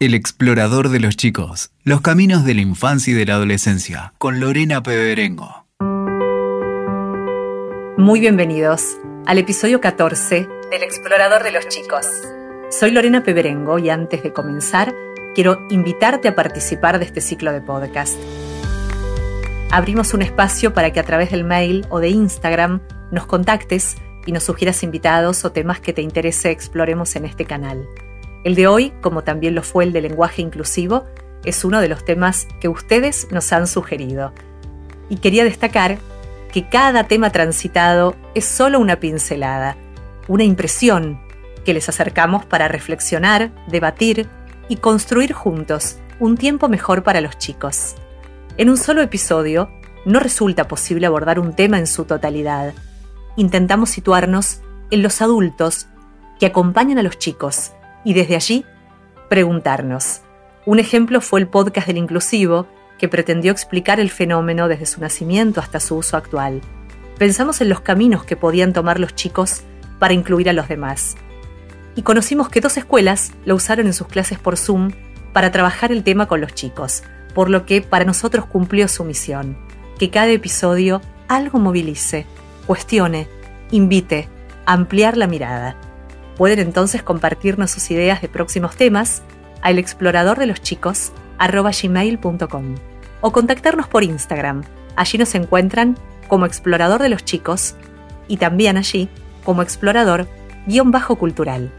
El explorador de los chicos, los caminos de la infancia y de la adolescencia, con Lorena Peberengo. Muy bienvenidos al episodio 14 del explorador de los chicos. Soy Lorena Peberengo y antes de comenzar, quiero invitarte a participar de este ciclo de podcast. Abrimos un espacio para que a través del mail o de Instagram nos contactes y nos sugieras invitados o temas que te interese exploremos en este canal. El de hoy, como también lo fue el de lenguaje inclusivo, es uno de los temas que ustedes nos han sugerido. Y quería destacar que cada tema transitado es solo una pincelada, una impresión que les acercamos para reflexionar, debatir y construir juntos un tiempo mejor para los chicos. En un solo episodio no resulta posible abordar un tema en su totalidad. Intentamos situarnos en los adultos que acompañan a los chicos y desde allí preguntarnos. Un ejemplo fue el podcast del inclusivo, que pretendió explicar el fenómeno desde su nacimiento hasta su uso actual. Pensamos en los caminos que podían tomar los chicos para incluir a los demás. Y conocimos que dos escuelas lo usaron en sus clases por Zoom para trabajar el tema con los chicos, por lo que para nosotros cumplió su misión, que cada episodio algo movilice, cuestione, invite, a ampliar la mirada. Pueden entonces compartirnos sus ideas de próximos temas al explorador de los chicos o contactarnos por Instagram. Allí nos encuentran como explorador de los chicos y también allí como explorador guion bajo cultural.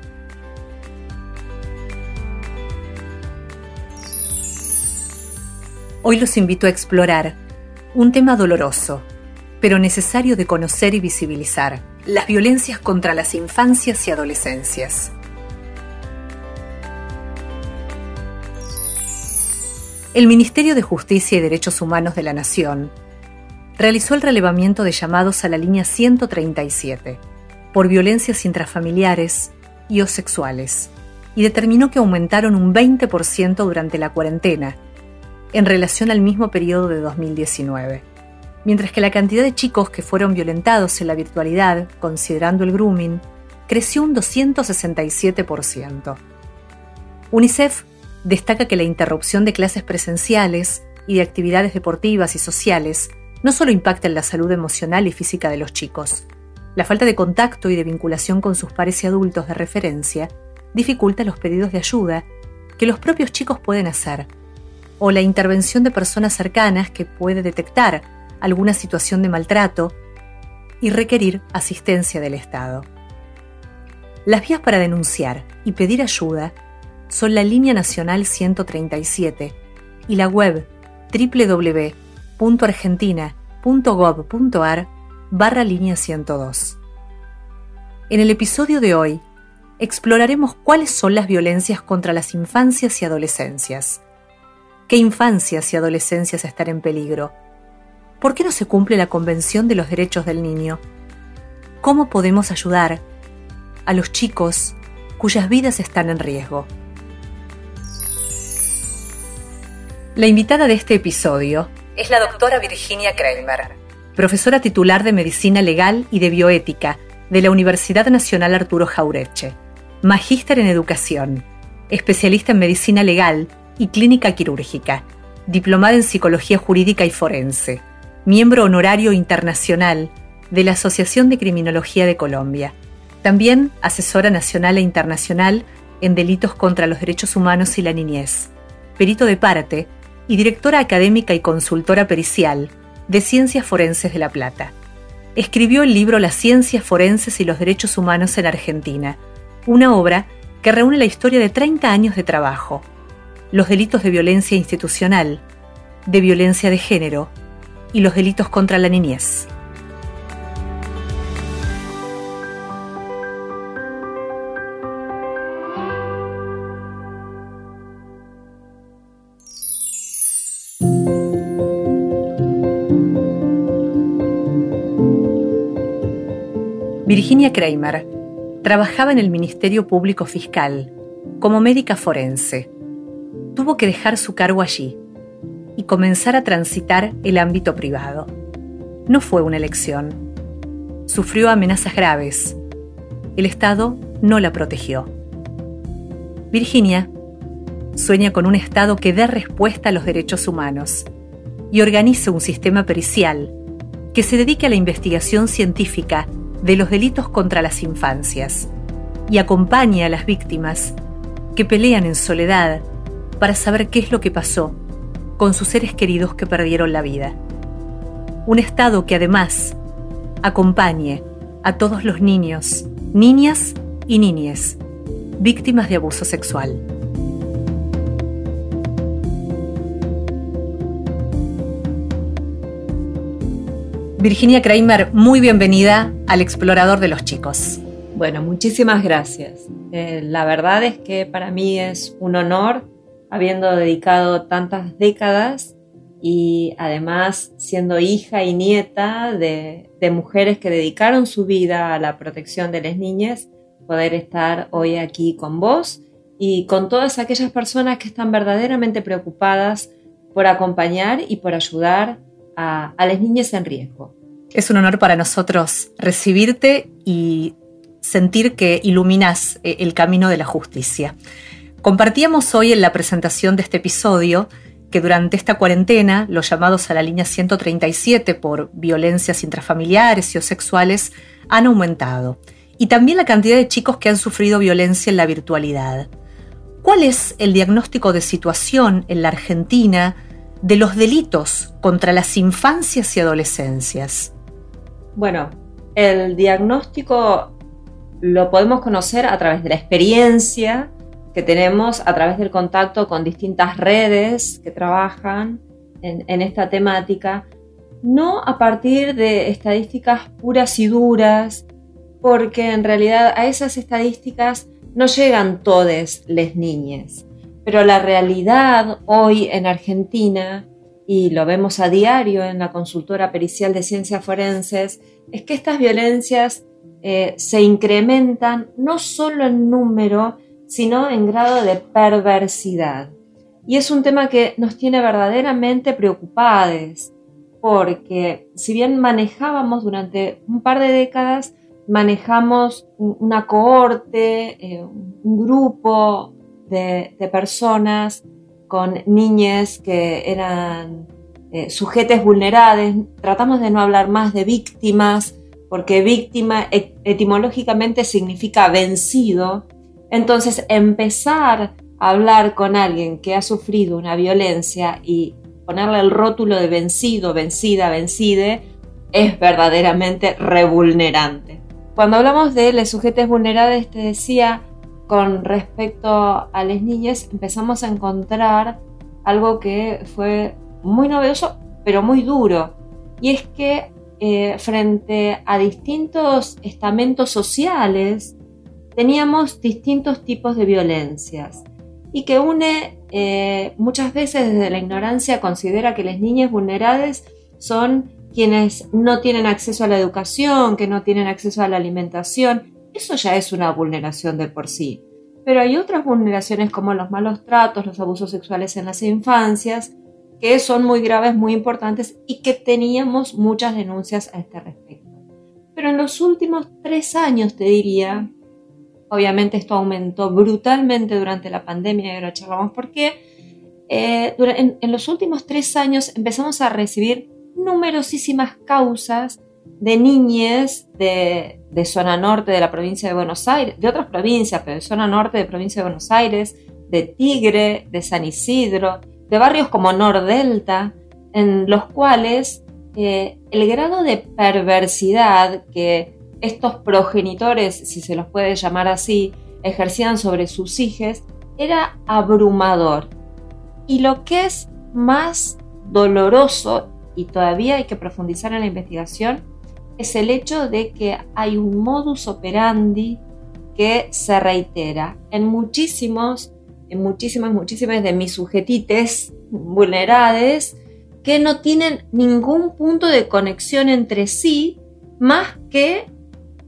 Hoy los invito a explorar un tema doloroso, pero necesario de conocer y visibilizar las violencias contra las infancias y adolescencias. El Ministerio de Justicia y Derechos Humanos de la Nación realizó el relevamiento de llamados a la línea 137 por violencias intrafamiliares y o sexuales y determinó que aumentaron un 20% durante la cuarentena en relación al mismo periodo de 2019 mientras que la cantidad de chicos que fueron violentados en la virtualidad, considerando el grooming, creció un 267%. UNICEF destaca que la interrupción de clases presenciales y de actividades deportivas y sociales no solo impacta en la salud emocional y física de los chicos, la falta de contacto y de vinculación con sus pares y adultos de referencia dificulta los pedidos de ayuda que los propios chicos pueden hacer, o la intervención de personas cercanas que puede detectar alguna situación de maltrato y requerir asistencia del Estado. Las vías para denunciar y pedir ayuda son la línea nacional 137 y la web www.argentina.gov.ar barra línea 102. En el episodio de hoy exploraremos cuáles son las violencias contra las infancias y adolescencias. ¿Qué infancias y adolescencias están en peligro? ¿Por qué no se cumple la Convención de los Derechos del Niño? ¿Cómo podemos ayudar a los chicos cuyas vidas están en riesgo? La invitada de este episodio es la doctora Virginia Kramer, profesora titular de Medicina Legal y de Bioética de la Universidad Nacional Arturo Jaureche, magíster en Educación, especialista en Medicina Legal y Clínica Quirúrgica, diplomada en Psicología Jurídica y Forense miembro honorario internacional de la Asociación de Criminología de Colombia. También asesora nacional e internacional en delitos contra los derechos humanos y la niñez, perito de parte y directora académica y consultora pericial de Ciencias Forenses de La Plata. Escribió el libro Las Ciencias Forenses y los Derechos Humanos en Argentina, una obra que reúne la historia de 30 años de trabajo, los delitos de violencia institucional, de violencia de género, y los delitos contra la niñez. Virginia Kramer trabajaba en el Ministerio Público Fiscal como médica forense. Tuvo que dejar su cargo allí y comenzar a transitar el ámbito privado. No fue una elección. Sufrió amenazas graves. El Estado no la protegió. Virginia sueña con un Estado que dé respuesta a los derechos humanos y organice un sistema pericial que se dedique a la investigación científica de los delitos contra las infancias y acompañe a las víctimas que pelean en soledad para saber qué es lo que pasó con sus seres queridos que perdieron la vida. Un Estado que además acompañe a todos los niños, niñas y niñes víctimas de abuso sexual. Virginia Kramer, muy bienvenida al Explorador de los Chicos. Bueno, muchísimas gracias. Eh, la verdad es que para mí es un honor, habiendo dedicado tantas décadas y además siendo hija y nieta de, mujeres que dedicaron su vida a la protección de las niñas, poder estar hoy aquí con vos y con todas aquellas personas que están verdaderamente preocupadas por acompañar y por ayudar a, las niñas en riesgo. Es un honor para nosotros recibirte y sentir que iluminas eh, el camino de la justicia. Compartíamos hoy en la presentación de este episodio que durante esta cuarentena los llamados a la línea 137 por violencias intrafamiliares y o sexuales han aumentado y también la cantidad de chicos que han sufrido violencia en la virtualidad. ¿Cuál es el diagnóstico de situación en la Argentina de los delitos contra las infancias y adolescencias? Bueno, el diagnóstico lo podemos conocer a través de la experiencia que tenemos, a través del contacto con distintas redes que trabajan en, esta temática, no a partir de estadísticas puras y duras, porque en realidad a esas estadísticas no llegan todas las niñas. Pero la realidad hoy en Argentina, y lo vemos a diario en la consultora pericial de ciencias forenses, es que estas violencias eh, se incrementan no solo en número, sino en grado de perversidad. Y es un tema que nos tiene verdaderamente preocupados, porque si bien manejábamos durante un par de décadas, manejamos una cohorte, eh, un grupo de, personas con niñas que eran eh, vulnerables. Tratamos de no hablar más de víctimas, porque víctima etimológicamente significa vencido. Entonces, empezar a hablar con alguien que ha sufrido una violencia y ponerle el rótulo de vencido, vencida, vencide, es verdaderamente revulnerante. Cuando hablamos de los sujetos vulnerables, te decía, con respecto a las niñas, empezamos a encontrar algo que fue muy novedoso, pero muy duro. Y es que eh, frente a distintos estamentos sociales, teníamos distintos tipos de violencias. Y que une, eh, muchas veces desde la ignorancia, considera que las niñas vulnerables son quienes no tienen acceso a la educación, que no tienen acceso a la alimentación, eso ya es una vulneración de por sí. Pero hay otras vulneraciones como los malos tratos, los abusos sexuales en las infancias, que son muy graves, muy importantes y que teníamos muchas denuncias a este respecto. Pero en los últimos tres años, te diría, obviamente esto aumentó brutalmente durante la pandemia y ahora charlamos por qué, eh, en, los últimos tres años empezamos a recibir numerosísimas causas de niñes de, zona norte de la provincia de Buenos Aires, de otras provincias, pero de zona norte de provincia de Buenos Aires, de Tigre, de San Isidro, de barrios como Nordelta, en los cuales eh, el grado de perversidad que estos progenitores, si se los puede llamar así, ejercían sobre sus hijos era abrumador. Y lo que es más doloroso y todavía hay que profundizar en la investigación, es el hecho de que hay un modus operandi que se reitera en muchísimos, en muchísimas, muchísimas de mis sujetites vulnerables que no tienen ningún punto de conexión entre sí más que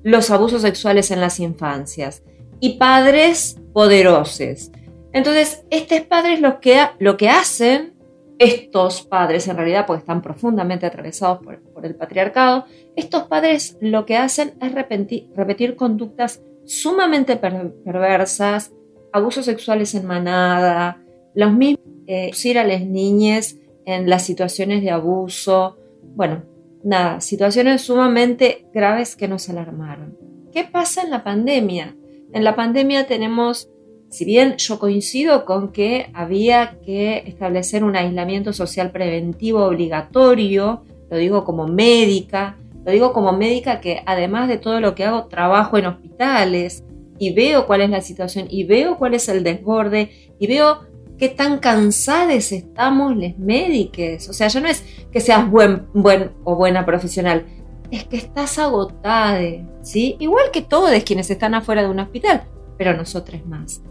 los abusos sexuales en las infancias y padres poderosos. Entonces, estos padres lo que, hacen estos padres, en realidad, porque están profundamente atravesados por, el patriarcado, estos padres lo que hacen es repetir, conductas sumamente perversas, abusos sexuales en manada, Los mismos, eh, a las niñas en las situaciones de abuso, bueno, nada, situaciones sumamente graves que nos alarmaron. ¿Qué pasa en la pandemia? En la pandemia tenemos, si bien yo coincido con que había que establecer un aislamiento social preventivo obligatorio, lo digo como médica, lo digo como médica que además de todo lo que hago, trabajo en hospitales y veo cuál es la situación y veo cuál es el desborde y veo qué tan cansados estamos los médicos. O sea, ya no es que seas buen, buen o buena profesional, es que estás agotada, ¿sí? Igual que todos quienes están afuera de un hospital, pero nosotros más.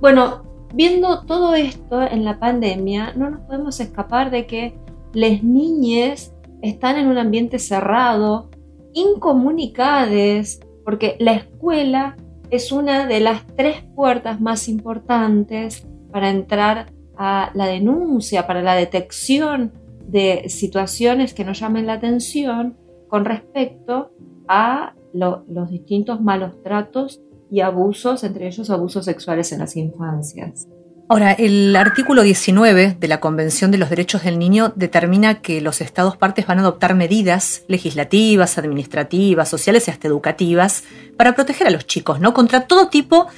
Bueno, viendo todo esto en la pandemia, no nos podemos escapar de que las niñas están en un ambiente cerrado, incomunicadas, porque la escuela es una de las tres puertas más importantes para entrar a la denuncia, para la detección de situaciones que nos llamen la atención con respecto a los distintos malos tratos y abusos, entre ellos abusos sexuales en las infancias. Ahora, el artículo 19 de la Convención de los Derechos del Niño determina que los Estados partes van a adoptar medidas legislativas, administrativas, sociales y hasta educativas para proteger a los chicos, ¿no? Contra todo tipo de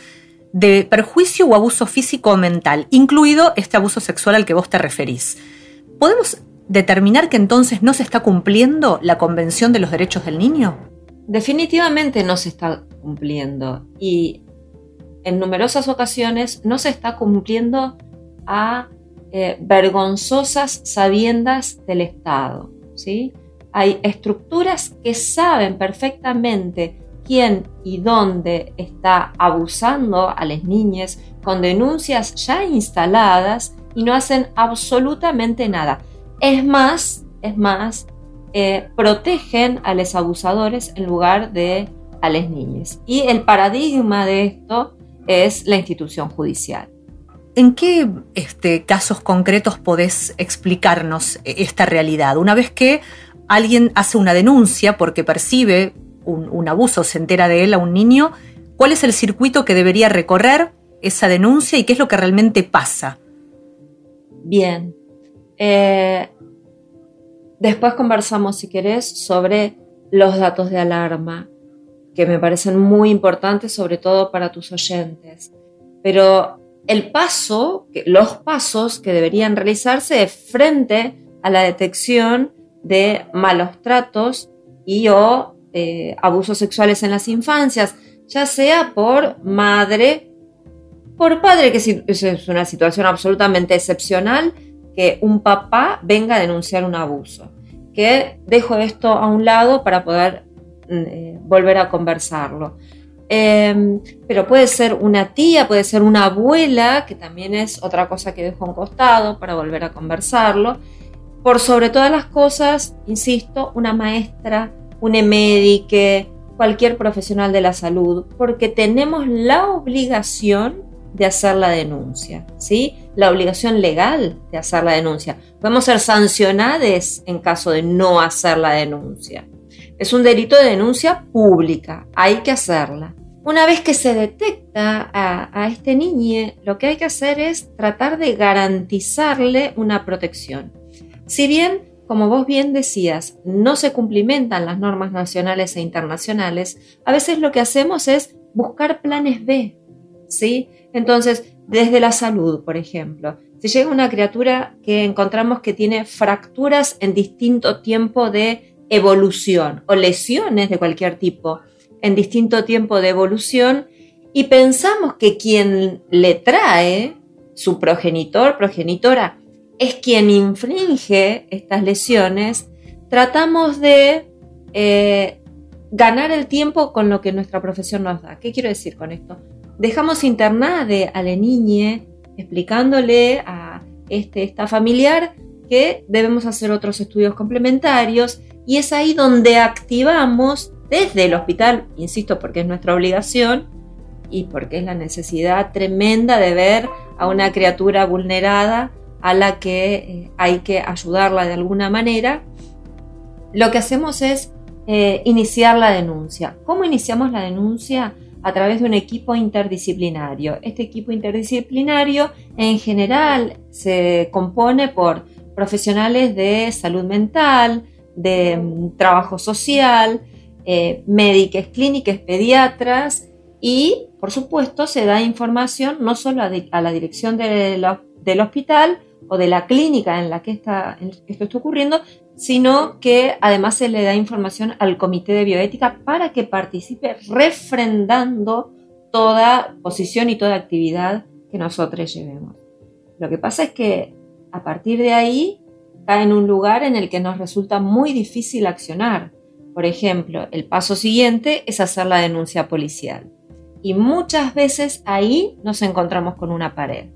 perjuicio o abuso físico o mental, incluido este abuso sexual al que vos te referís. ¿Podemos determinar que entonces no se está cumpliendo la Convención de los Derechos del Niño? Definitivamente no se está cumpliendo y en numerosas ocasiones no se está cumpliendo a eh, vergonzosas sabiendas del Estado. ¿sí? Hay estructuras que saben perfectamente quién y dónde está abusando a las niñas con denuncias ya instaladas y no hacen absolutamente nada. Es más, es más, eh, protegen a los abusadores en lugar de a las niñas. Y el paradigma de esto es la institución judicial. ¿En qué este, casos concretos podés explicarnos esta realidad? Una vez que alguien hace una denuncia porque percibe un, abuso, se entera de él a un niño, ¿cuál es el circuito que debería recorrer esa denuncia y qué es lo que realmente pasa? Bien. Eh, después conversamos, si querés, sobre los datos de alarma, que me parecen muy importantes, sobre todo para tus oyentes. Pero el paso, los pasos que deberían realizarse frente a la detección de malos tratos y o eh, abusos sexuales en las infancias, ya sea por madre, por padre, que es una situación absolutamente excepcional, que un papá venga a denunciar un abuso. Que dejo esto a un lado para poder mm, eh, volver a conversarlo. Em, pero puede ser una tía, puede ser una abuela, que también es otra cosa que dejo a un costado para volver a conversarlo. Por sobre todas las cosas, insisto, una maestra, un médico, cualquier profesional de la salud, porque tenemos la obligación de hacer la denuncia, ¿sí? La obligación legal de hacer la denuncia. Podemos ser sancionados en caso de no hacer la denuncia. Es un delito de denuncia pública, hay que hacerla. Una vez que se detecta a, a este niño, lo que hay que hacer es tratar de garantizarle una protección. Si bien como vos bien decías, no se cumplimentan las normas nacionales e internacionales, a veces lo que hacemos es buscar planes B, ¿sí? Entonces, desde la salud, por ejemplo, si llega una criatura que encontramos que tiene fracturas en distinto tiempo de evolución o lesiones de cualquier tipo en distinto tiempo de evolución y pensamos que quien le trae, su progenitor, progenitora, es quien infringe estas lesiones, tratamos de eh, ganar el tiempo con lo que nuestra profesión nos da. ¿Qué quiero decir con esto? Dejamos internada a la niña explicándole a este, esta familiar que debemos hacer otros estudios complementarios y es ahí donde activamos desde el hospital, insisto, porque es nuestra obligación y porque es la necesidad tremenda de ver a una criatura vulnerada a la que eh, hay que ayudarla de alguna manera, lo que hacemos es eh, iniciar la denuncia. ¿Cómo iniciamos la denuncia? a través de un equipo interdisciplinario. Este equipo interdisciplinario en general se compone por profesionales de salud mental, de mm, trabajo social, eh, médicos, clínicas, pediatras y, por supuesto, se da información no solo a, la dirección del hospital o de la clínica en la que está, esto está ocurriendo, sino que además se le da información al comité de bioética para que participe refrendando toda posición y toda actividad que nosotros llevemos. Lo que pasa es que a partir de ahí cae en un lugar en el que nos resulta muy difícil accionar. Por ejemplo, el paso siguiente es hacer la denuncia policial. Y muchas veces ahí nos encontramos con una pared,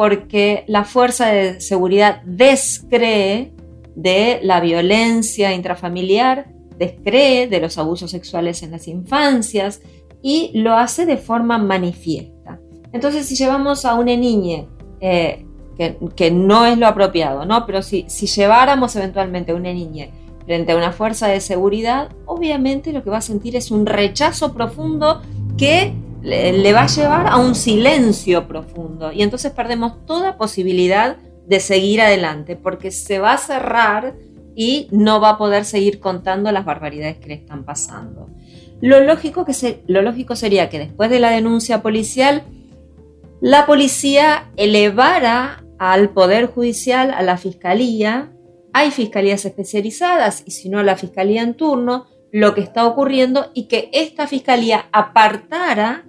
porque la fuerza de seguridad descree de la violencia intrafamiliar, descree de los abusos sexuales en las infancias y lo hace de forma manifiesta. Entonces, si llevamos a una niña, eh, que, no es lo apropiado, ¿no? Pero si, si lleváramos eventualmente a una niña frente a una fuerza de seguridad, obviamente lo que va a sentir es un rechazo profundo que le va a llevar a un silencio profundo y entonces perdemos toda posibilidad de seguir adelante, porque se va a cerrar y no va a poder seguir contando las barbaridades que le están pasando. Lo lógico, que lo lógico sería que después de la denuncia policial, la policía elevara al Poder Judicial, a la Fiscalía, hay fiscalías especializadas y si no la Fiscalía en turno, lo que está ocurriendo y que esta Fiscalía apartara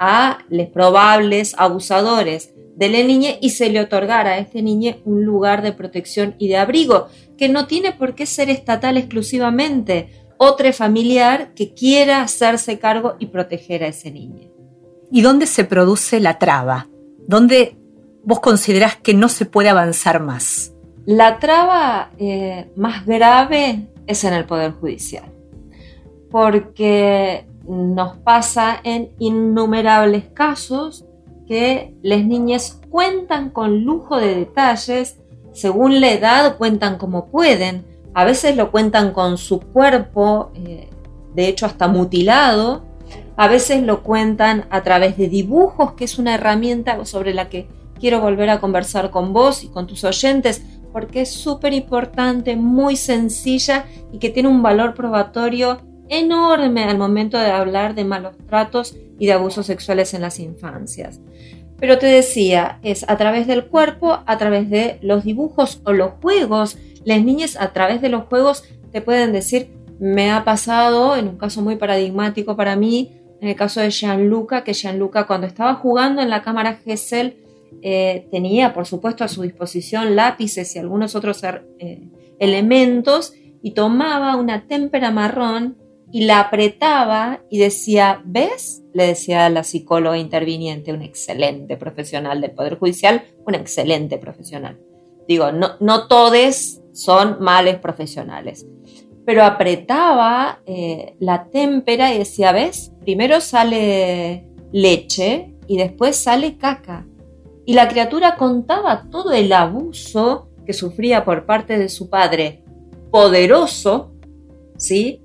a los probables abusadores de la niña y se le otorgara a este niño un lugar de protección y de abrigo, que no tiene por qué ser estatal exclusivamente, otro familiar que quiera hacerse cargo y proteger a ese niño. ¿Y dónde se produce la traba? ¿Dónde vos considerás que no se puede avanzar más? La traba eh, más grave es en el Poder Judicial, porque nos pasa en innumerables casos que las niñas cuentan con lujo de detalles, según la edad cuentan como pueden, a veces lo cuentan con su cuerpo, eh, de hecho hasta mutilado, a veces lo cuentan a través de dibujos, que es una herramienta sobre la que quiero volver a conversar con vos y con tus oyentes, porque es súper importante, muy sencilla y que tiene un valor probatorio enorme al momento de hablar de malos tratos y de abusos sexuales en las infancias. Pero te decía, es a través del cuerpo, a través de los dibujos o los juegos. Las niñas a través de los juegos te pueden decir, me ha pasado, en un caso muy paradigmático para mí, en el caso de Gianluca, que Gianluca cuando estaba jugando en la cámara Gesell eh, tenía, por supuesto, a su disposición lápices y algunos otros eh, elementos y tomaba una témpera marrón y la apretaba y decía, ¿ves? Le decía a la psicóloga interviniente, un excelente profesional del Poder Judicial, un excelente profesional. Digo, no, no todos son males profesionales, pero apretaba eh, la témpera y decía, ¿ves? Primero sale leche y después sale caca. Y la criatura contaba todo el abuso que sufría por parte de su padre, poderoso,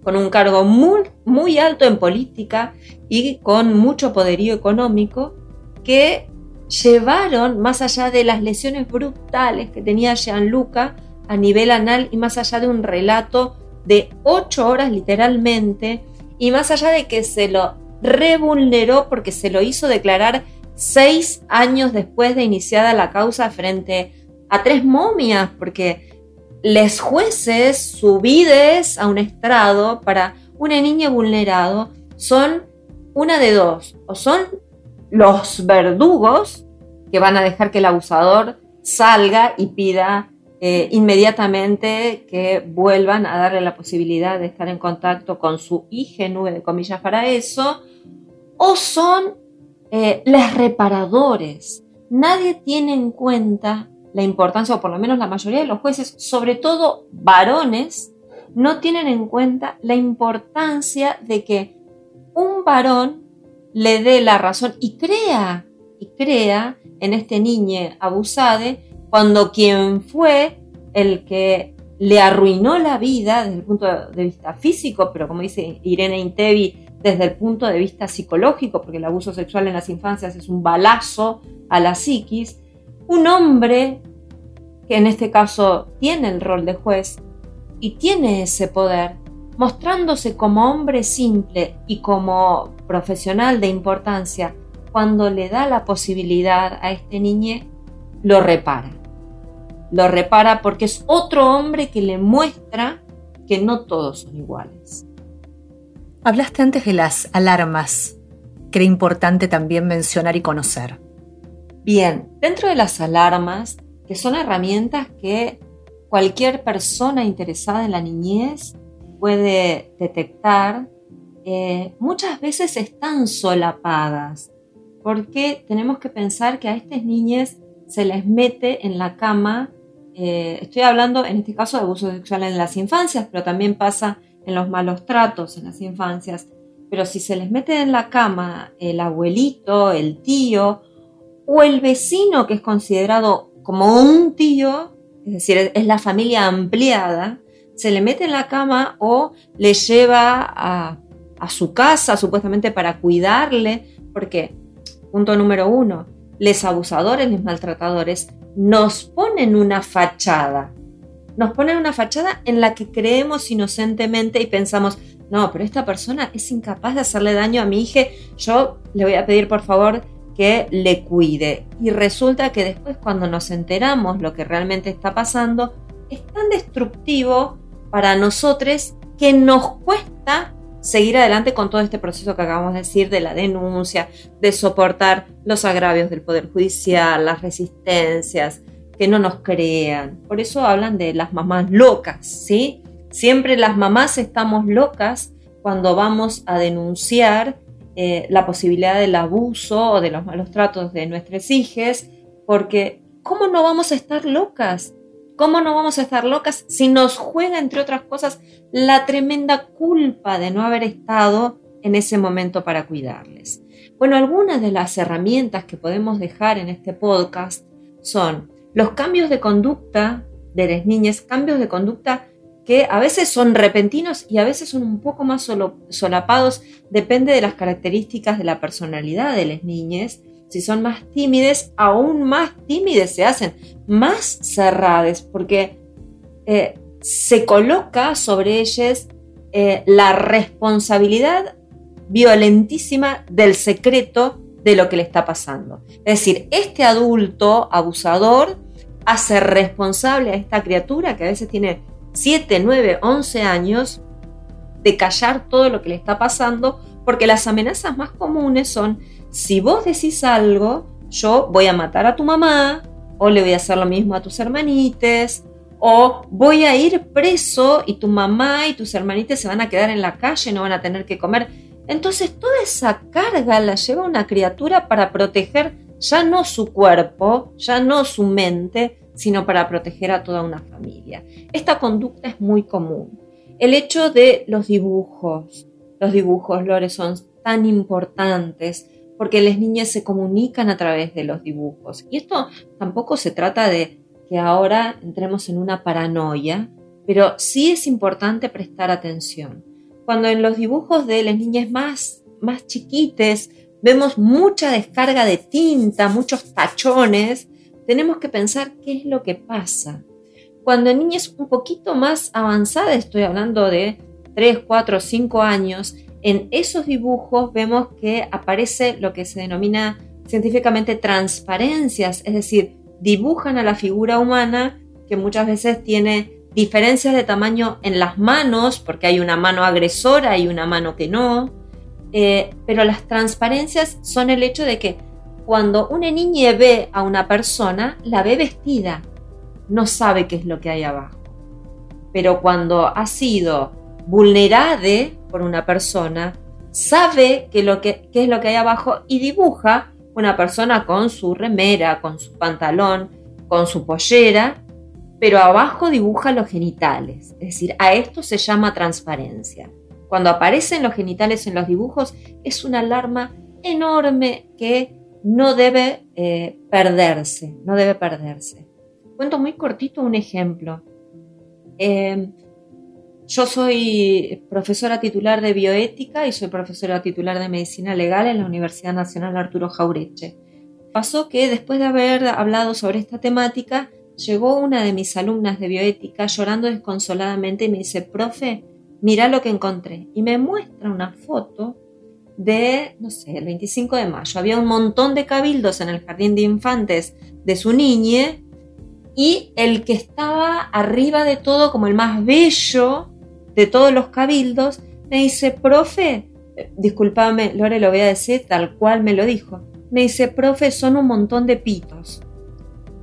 con un cargo muy, muy alto en política y con mucho poderío económico, que llevaron, más allá de las lesiones brutales que tenía Gianluca a nivel anal y más allá de un relato de ocho horas literalmente, y más allá de que se lo revulneró porque se lo hizo declarar seis años después de iniciada la causa frente a tres momias, porque les jueces subides a un estrado para una niña vulnerado son una de dos, o son los verdugos que van a dejar que el abusador salga y pida eh, inmediatamente que vuelvan a darle la posibilidad de estar en contacto con su hija, nube de comillas para eso, o son eh, los reparadores. Nadie tiene en cuenta la importancia, o por lo menos la mayoría de los jueces, sobre todo varones, no tienen en cuenta la importancia de que un varón le dé la razón y crea, y crea en este niño abusado cuando quien fue el que le arruinó la vida desde el punto de vista físico, pero como dice Irene Intevi, desde el punto de vista psicológico, porque el abuso sexual en las infancias es un balazo a la psiquis, un hombre que en este caso tiene el rol de juez y tiene ese poder, mostrándose como hombre simple y como profesional de importancia, cuando le da la posibilidad a este niño, lo repara. Lo repara porque es otro hombre que le muestra que no todos son iguales. Hablaste antes de las alarmas, que era importante también mencionar y conocer. Bien, dentro de las alarmas, que son herramientas que cualquier persona interesada en la niñez puede detectar, eh, muchas veces están solapadas, porque tenemos que pensar que a estas niñas se les mete en la cama, eh, estoy hablando en este caso de abuso sexual en las infancias, pero también pasa en los malos tratos en las infancias, pero si se les mete en la cama el abuelito, el tío o el vecino que es considerado como un tío, es decir, es la familia ampliada, se le mete en la cama o le lleva a, su casa supuestamente para cuidarle, porque, punto número uno, los abusadores, los maltratadores, nos ponen una fachada. Nos ponen una fachada en la que creemos inocentemente y pensamos, no, pero esta persona es incapaz de hacerle daño a mi hija, yo le voy a pedir por favor que le cuide. Y resulta que después cuando nos enteramos lo que realmente está pasando, es tan destructivo para nosotros que nos cuesta seguir adelante con todo este proceso que acabamos de decir de la denuncia, de soportar los agravios del Poder Judicial, las resistencias, que no nos crean. Por eso hablan de las mamás locas, ¿sí? Siempre las mamás estamos locas cuando vamos a denunciar eh, la posibilidad del abuso o de los malos tratos de nuestras hijas, porque ¿cómo no vamos a estar locas? ¿Cómo no vamos a estar locas si nos juega, entre otras cosas, la tremenda culpa de no haber estado en ese momento para cuidarles? Bueno, algunas de las herramientas que podemos dejar en este podcast son los cambios de conducta de las niñas, cambios de conducta que a veces son repentinos y a veces son un poco más solapados, depende de las características de la personalidad de las niñas. Si son más tímides, aún más tímides se hacen, más cerradas, porque eh, se coloca sobre ellas eh, la responsabilidad violentísima del secreto de lo que le está pasando. Es decir, este adulto abusador hace responsable a esta criatura que a veces tiene 7, 9, 11 años de callar todo lo que le está pasando, porque las amenazas más comunes son, si vos decís algo, yo voy a matar a tu mamá, o le voy a hacer lo mismo a tus hermanites, o voy a ir preso y tu mamá y tus hermanites se van a quedar en la calle, no van a tener que comer. Entonces toda esa carga la lleva una criatura para proteger ya no su cuerpo, ya no su mente, sino para proteger a toda una familia. Esta conducta es muy común. El hecho de los dibujos, los dibujos, Lore, son tan importantes porque las niñas se comunican a través de los dibujos. Y esto tampoco se trata de que ahora entremos en una paranoia, pero sí es importante prestar atención. Cuando en los dibujos de las niñas más, más chiquites vemos mucha descarga de tinta, muchos tachones, tenemos que pensar qué es lo que pasa. Cuando en niñas un poquito más avanzadas, estoy hablando de 3, 4, 5 años, en esos dibujos vemos que aparece lo que se denomina científicamente transparencias, es decir, dibujan a la figura humana que muchas veces tiene diferencias de tamaño en las manos, porque hay una mano agresora y una mano que no, eh, pero las transparencias son el hecho de que cuando una niña ve a una persona, la ve vestida, no sabe qué es lo que hay abajo. Pero cuando ha sido vulnerada por una persona, sabe qué, que, es lo que hay abajo y dibuja una persona con su remera, con su pantalón, con su pollera, pero abajo dibuja los genitales. Es decir, a esto se llama transparencia. Cuando aparecen los genitales en los dibujos es una alarma enorme que no debe eh, perderse, no debe perderse. Cuento muy cortito un ejemplo. Em, yo soy profesora titular de bioética y soy profesora titular de medicina legal en la Universidad Nacional Arturo Jaureche. Pasó que después de haber hablado sobre esta temática, llegó una de mis alumnas de bioética llorando desconsoladamente y me dice, profe, mira lo que encontré. Y me muestra una foto de, no sé, el 25 de mayo. Había un montón de cabildos en el jardín de infantes de su niñe y el que estaba arriba de todo, como el más bello de todos los cabildos, me dice, profe, discúlpame, Lore, lo voy a decir tal cual me lo dijo. Me dice, profe, son un montón de pitos.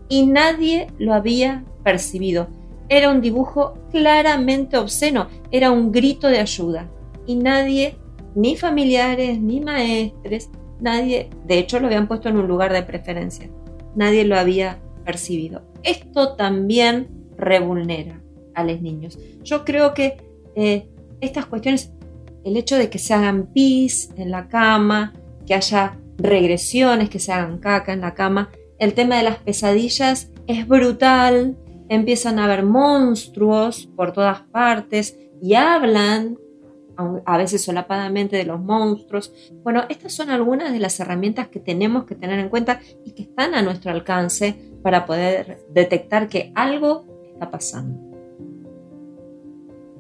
Y nadie lo había percibido. Era un dibujo claramente obsceno, era un grito de ayuda. Y nadie ni familiares, ni maestres, nadie, de hecho lo habían puesto en un lugar de preferencia, nadie lo había percibido. Esto también revulnera a los niños. Yo creo que eh, estas cuestiones, el hecho de que se hagan pis en la cama, que haya regresiones, que se hagan caca en la cama, el tema de las pesadillas es brutal, empiezan a haber monstruos por todas partes y hablan a veces solapadamente de los monstruos. Bueno, estas son algunas de las herramientas que tenemos que tener en cuenta y que están a nuestro alcance para poder detectar que algo está pasando.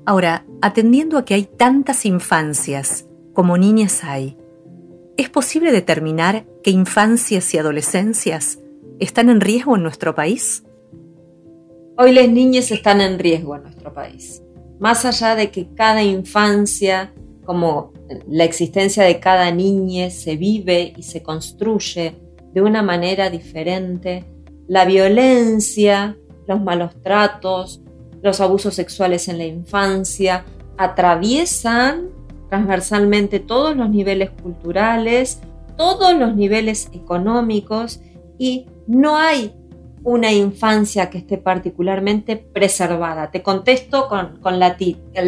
Ahora, atendiendo a que hay tantas infancias como niñas hay, ¿es posible determinar qué infancias y adolescencias están en riesgo en nuestro país? Hoy las niñas están en riesgo en nuestro país más allá de que cada infancia, como la existencia de cada niña se vive y se construye de una manera diferente, la violencia, los malos tratos, los abusos sexuales en la infancia atraviesan transversalmente todos los niveles culturales, todos los niveles económicos y no hay una infancia que esté particularmente preservada. Te contesto con, la,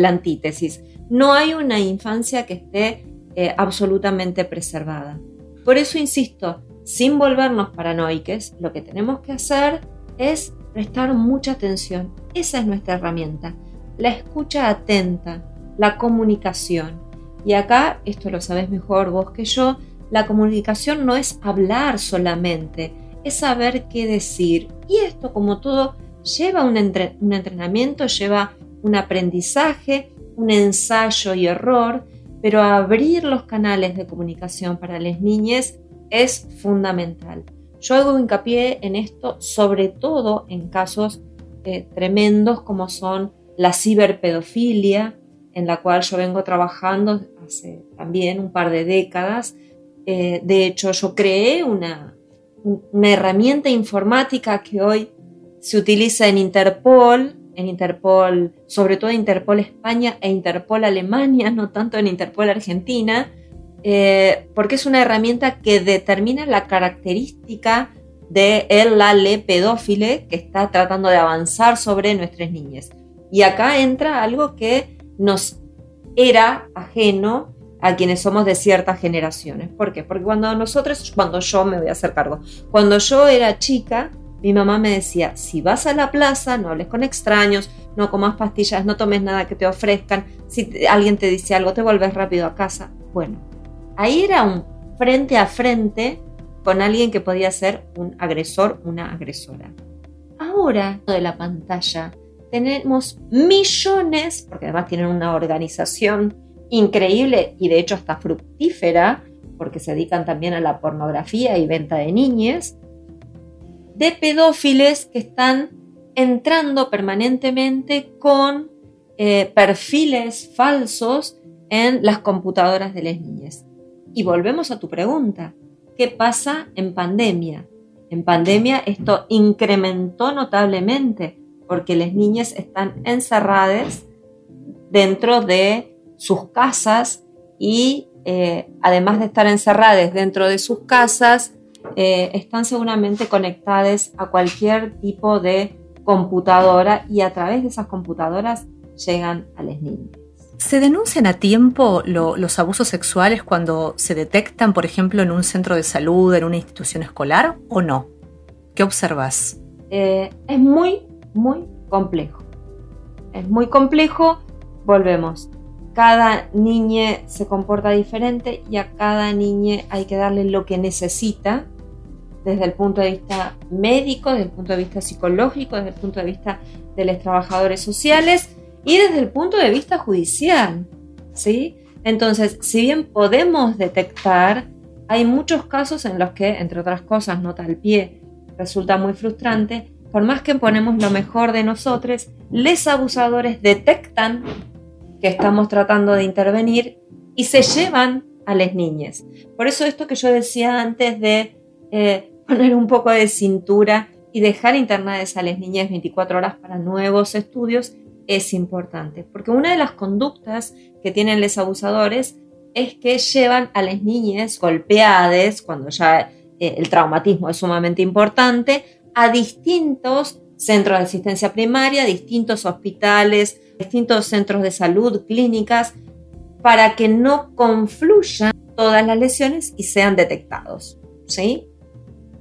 antítesis. No hay una infancia que esté eh, absolutamente preservada. Por eso insisto, sin volvernos paranoiques, lo que tenemos que hacer es prestar mucha atención. Esa es nuestra herramienta. La escucha atenta, la comunicación. Y acá, esto lo sabes mejor vos que yo, la comunicación no es hablar solamente, es saber qué decir. Y esto, como todo, lleva un, entrenamiento, lleva un aprendizaje, un ensayo y error, pero abrir los canales de comunicación para las niñas es fundamental. Yo hago hincapié en esto sobre todo en casos eh, tremendos como son la ciberpedofilia, en la cual yo vengo trabajando hace también un par de décadas. Eh, de hecho, yo creé una, una herramienta informática que hoy se utiliza en Interpol, en Interpol, sobre todo Interpol España e Interpol Alemania, no tanto en Interpol Argentina, eh, porque es una herramienta que determina la característica de la, le pedófile que está tratando de avanzar sobre nuestras niñas. Y acá entra algo que nos era ajeno a quienes somos de ciertas generaciones. ¿Por qué? Porque cuando nosotros, cuando yo me voy a hacer cargo, cuando yo era chica, mi mamá me decía, si vas a la plaza, no hables con extraños, no comas pastillas, no tomes nada que te ofrezcan, si alguien te dice algo, te vuelves rápido a casa. Bueno, ahí era un frente a frente con alguien que podía ser un agresor, una agresora. Ahora, de la pantalla, tenemos millones, porque además tienen una organización increíble y de hecho hasta fructífera, porque se dedican también a la pornografía y venta de niñas, de pedófiles que están entrando permanentemente con eh, perfiles falsos en las computadoras de las niñas. Y volvemos a tu pregunta, ¿qué pasa en pandemia? En pandemia esto incrementó notablemente porque las niñas están encerradas dentro de sus casas y eh, además de estar encerradas dentro de sus casas, eh, están seguramente conectadas a cualquier tipo de computadora y a través de esas computadoras llegan a las niñas. ¿Se denuncian a tiempo los abusos sexuales cuando se detectan, por ejemplo, en un centro de salud, en una institución escolar o no? ¿Qué observas? Eh, es muy, muy complejo. Es muy complejo volvemos. Cada niña se comporta diferente y a cada niña hay que darle lo que necesita desde el punto de vista médico, desde el punto de vista psicológico, desde el punto de vista de los trabajadores sociales y desde el punto de vista judicial. ¿sí? Entonces, si bien podemos detectar, hay muchos casos en los que, entre otras cosas, nota al pie, resulta muy frustrante, por más que ponemos lo mejor de nosotros, les abusadores detectan que estamos tratando de intervenir y se llevan a las niñas. Por eso esto que yo decía antes de eh, poner un poco de cintura y dejar internadas a las niñas 24 horas para nuevos estudios es importante, porque una de las conductas que tienen los abusadores es que llevan a las niñas golpeadas, cuando ya eh, el traumatismo es sumamente importante, a distintos centros de asistencia primaria, distintos hospitales, distintos centros de salud, clínicas, para que no confluyan todas las lesiones y sean detectados. ¿sí?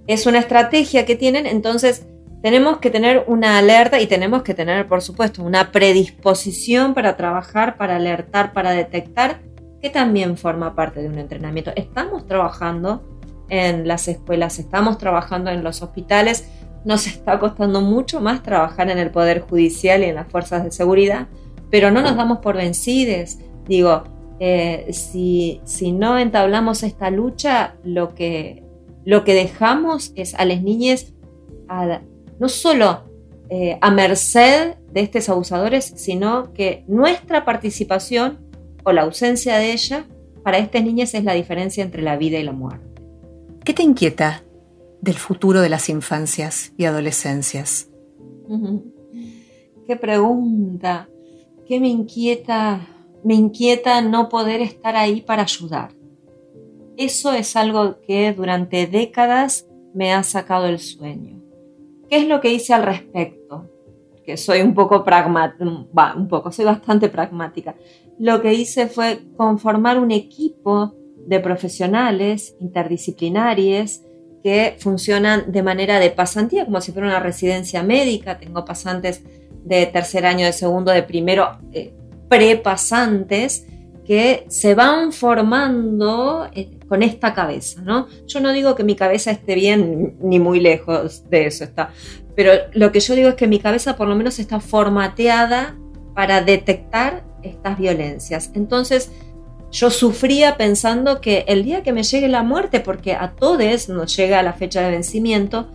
Es una estrategia que tienen, entonces tenemos que tener una alerta y tenemos que tener, por supuesto, una predisposición para trabajar, para alertar, para detectar, que también forma parte de un entrenamiento. Estamos trabajando en las escuelas, estamos trabajando en los hospitales, nos está costando mucho más trabajar en el Poder Judicial y en las fuerzas de seguridad, pero no nos damos por vencidos. Digo, eh, si, si no entablamos esta lucha, lo que, lo que dejamos es a las niñas no solo eh, a merced de estos abusadores, sino que nuestra participación o la ausencia de ella para estas niñas es la diferencia entre la vida y la muerte. ¿Qué te inquieta del futuro de las infancias y adolescencias? Qué pregunta. ¿Qué me inquieta? Me inquieta no poder estar ahí para ayudar. Eso es algo que durante décadas me ha sacado el sueño. ¿Qué es lo que hice al respecto? Que soy un poco pragmática, un poco, soy bastante pragmática. Lo que hice fue conformar un equipo de profesionales interdisciplinarios que funcionan de manera de pasantía, como si fuera una residencia médica. Tengo pasantes de tercer año, de segundo, de primero, eh, prepasantes que se van formando eh, con esta cabeza, ¿no? Yo no digo que mi cabeza esté bien ni muy lejos de eso está, pero lo que yo digo es que mi cabeza por lo menos está formateada para detectar estas violencias. Entonces, yo sufría pensando que el día que me llegue la muerte, porque a todos nos llega la fecha de vencimiento,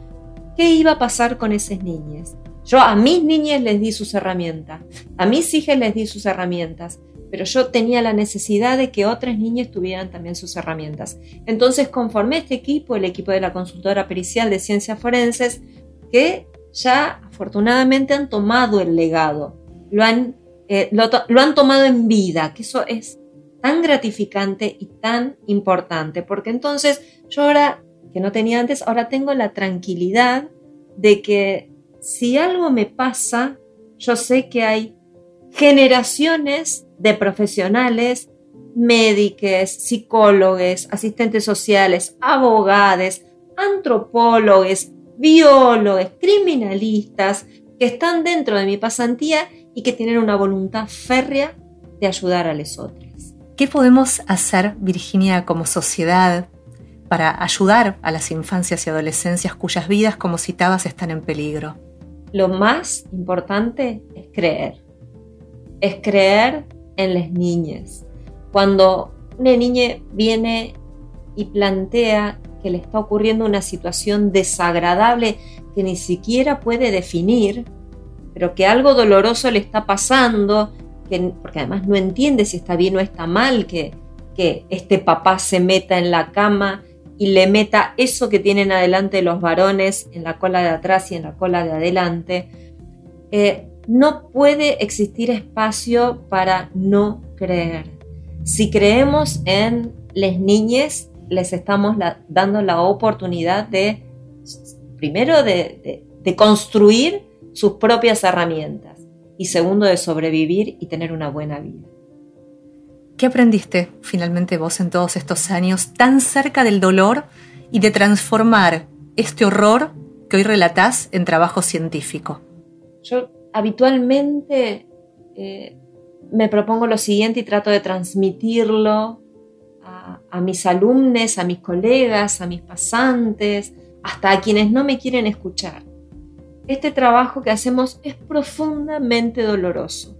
¿qué iba a pasar con esas niñas? Yo a mis niñas les di sus herramientas, a mis hijas les di sus herramientas, pero yo tenía la necesidad de que otras niñas tuvieran también sus herramientas. Entonces conformé este equipo, el equipo de la consultora pericial de ciencias forenses, que ya afortunadamente han tomado el legado, lo han, eh, lo han tomado en vida, que eso es tan gratificante y tan importante, porque entonces yo ahora, que no tenía antes, ahora tengo la tranquilidad de que si algo me pasa, yo sé que hay generaciones de profesionales, médicos, psicólogos, asistentes sociales, abogados, antropólogos, biólogos, criminalistas, que están dentro de mi pasantía y que tienen una voluntad férrea de ayudar a los otros. ¿Qué podemos hacer, Virginia, como sociedad para ayudar a las infancias y adolescencias cuyas vidas, como citabas, están en peligro? Lo más importante es creer es creer en las niñas. Cuando una niña viene y plantea que le está ocurriendo una situación desagradable que ni siquiera puede definir, pero que algo doloroso le está pasando, que, porque además no entiende si está bien o está mal que, este papá se meta en la cama y le meta eso que tienen adelante los varones en la cola de atrás y en la cola de adelante. Eh, no puede existir espacio para no creer. Si creemos en las niñas, les estamos dando la oportunidad de, primero, de construir sus propias herramientas y segundo, de sobrevivir y tener una buena vida. ¿Qué aprendiste finalmente vos en todos estos años tan cerca del dolor y de transformar este horror que hoy relatás en trabajo científico? Yo habitualmente eh, me propongo lo siguiente y trato de transmitirlo a, a mis alumnos, a mis colegas, a mis pasantes, hasta a quienes no me quieren escuchar. Este trabajo que hacemos es profundamente doloroso.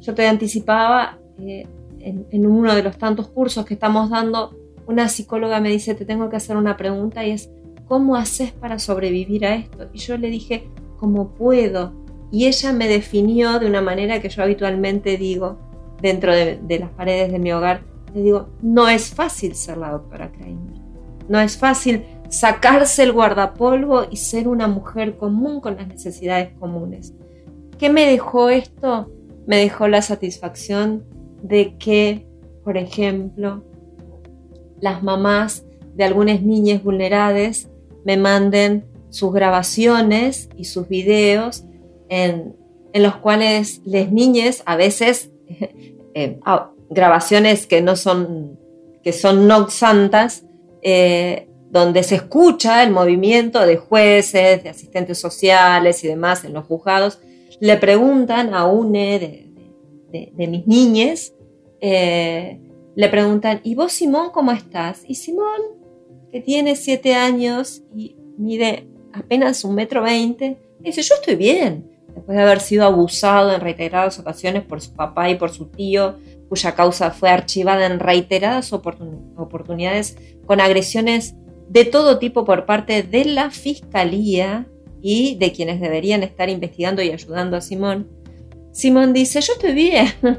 Yo te anticipaba eh, en, uno de los tantos cursos que estamos dando, una psicóloga me dice, te tengo que hacer una pregunta y es, ¿cómo haces para sobrevivir a esto? Y yo le dije, ¿cómo puedo? Y ella me definió de una manera que yo habitualmente digo dentro de, las paredes de mi hogar, le digo, no es fácil ser la doctora Kramer. No es fácil sacarse el guardapolvo y ser una mujer común con las necesidades comunes. ¿Qué me dejó esto? Me dejó la satisfacción de que, por ejemplo, las mamás de algunas niñas vulneradas me manden sus grabaciones y sus videos en, los cuales las niñas a veces eh, ah, grabaciones que no son que son no santas eh, donde se escucha el movimiento de jueces, de asistentes sociales y demás en los juzgados, le preguntan a una de, mis niñas, eh, le preguntan, ¿y vos Simón cómo estás? Y Simón, que tiene siete años y mide apenas un metro veinte, dice, yo estoy bien, después de haber sido abusado en reiteradas ocasiones por su papá y por su tío, cuya causa fue archivada en reiteradas oportunidades con agresiones de todo tipo por parte de la fiscalía y de quienes deberían estar investigando y ayudando a Simón. Simón dice, yo estoy bien.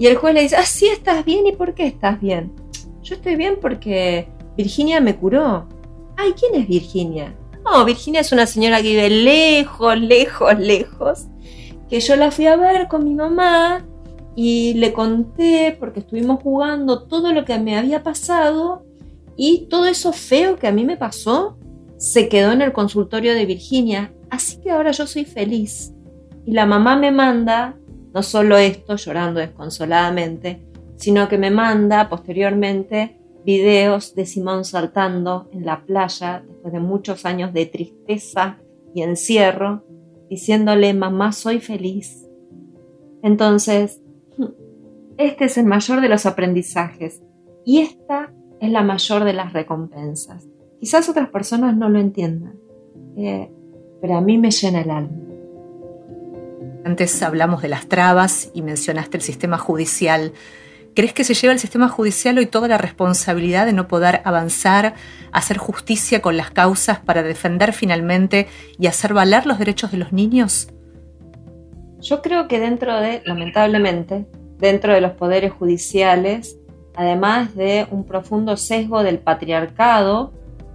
Y el juez le dice, ah, sí, estás bien. ¿Y por qué estás bien? Yo estoy bien porque Virginia me curó. Ay, ¿quién es Virginia? No, Virginia es una señora que vive lejos, lejos, lejos, que yo la fui a ver con mi mamá y le conté, porque estuvimos jugando, todo lo que me había pasado y todo eso feo que a mí me pasó se quedó en el consultorio de Virginia, así que ahora yo soy feliz. Y la mamá me manda, no solo esto, llorando desconsoladamente, sino que me manda posteriormente videos de Simón saltando en la playa después de muchos años de tristeza y encierro, diciéndole, mamá, soy feliz. Entonces, este es el mayor de los aprendizajes y esta es la mayor de las recompensas. Quizás otras personas no lo entiendan, eh, pero a mí me llena el alma. Antes hablamos de las trabas y mencionaste el sistema judicial. ¿Crees que se lleva el sistema judicial hoy toda la responsabilidad de no poder avanzar, hacer justicia con las causas para defender finalmente y hacer valer los derechos de los niños? Yo creo que dentro de, lamentablemente, dentro de los poderes judiciales, además de un profundo sesgo del patriarcado,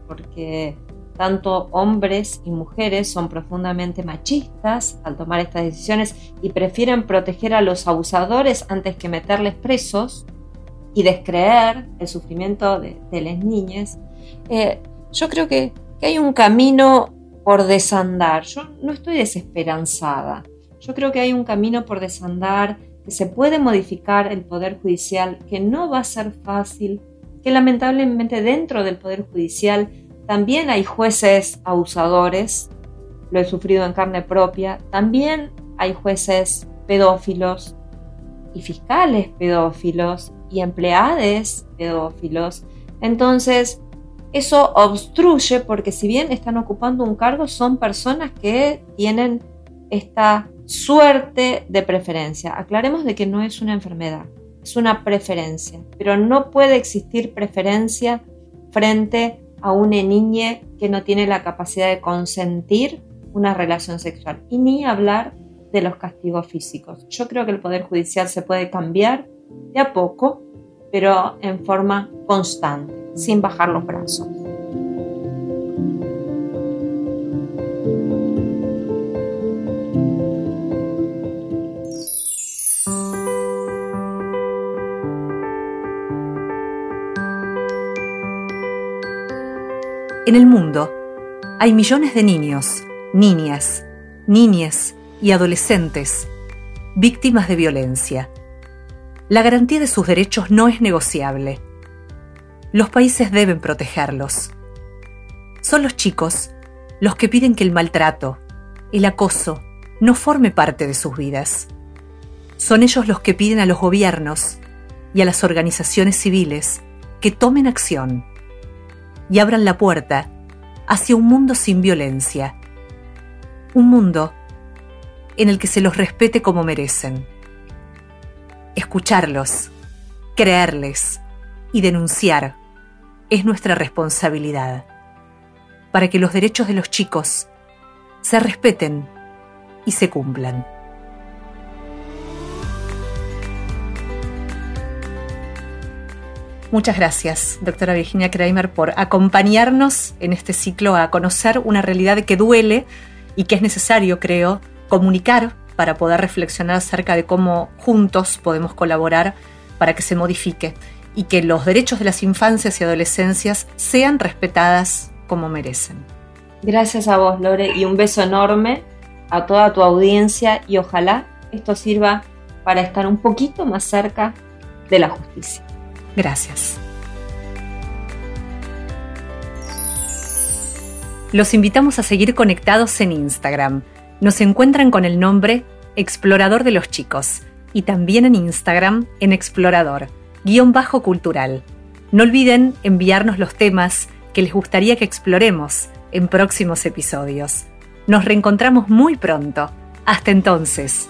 porque tanto hombres y mujeres son profundamente machistas al tomar estas decisiones y prefieren proteger a los abusadores antes que meterles presos y descreer el sufrimiento de, las niñas. Eh, yo creo que, que hay un camino por desandar. Yo no estoy desesperanzada. Yo creo que hay un camino por desandar, que se puede modificar el Poder Judicial, que no va a ser fácil, que lamentablemente dentro del Poder Judicial también hay jueces abusadores, lo he sufrido en carne propia. También hay jueces pedófilos y fiscales pedófilos y empleados pedófilos. Entonces, eso obstruye porque si bien están ocupando un cargo, son personas que tienen esta suerte de preferencia. Aclaremos de que no es una enfermedad, es una preferencia, pero no puede existir preferencia frente a una niña que no tiene la capacidad de consentir una relación sexual y ni hablar de los castigos físicos. Yo creo que el Poder Judicial se puede cambiar de a poco, pero en forma constante, sin bajar los brazos. En el mundo hay millones de niños, niñas, niñas y adolescentes víctimas de violencia. La garantía de sus derechos no es negociable. Los países deben protegerlos. Son los chicos los que piden que el maltrato, el acoso, no forme parte de sus vidas. Son ellos los que piden a los gobiernos y a las organizaciones civiles que tomen acción y abran la puerta hacia un mundo sin violencia. Un mundo en el que se los respete como merecen. Escucharlos, creerles y denunciar es nuestra responsabilidad para que los derechos de los chicos se respeten y se cumplan. Muchas gracias, doctora Virginia Kramer, por acompañarnos en este ciclo a conocer una realidad que duele y que es necesario, creo, comunicar para poder reflexionar acerca de cómo juntos podemos colaborar para que se modifique y que los derechos de las infancias y adolescencias sean respetadas como merecen. Gracias a vos, Lore, y un beso enorme a toda tu audiencia y ojalá esto sirva para estar un poquito más cerca de la justicia. Gracias. Los invitamos a seguir conectados en Instagram. Nos encuentran con el nombre Explorador de los Chicos y también en Instagram en Explorador, guion bajo cultural. No olviden enviarnos los temas que les gustaría que exploremos en próximos episodios. Nos reencontramos muy pronto. Hasta entonces.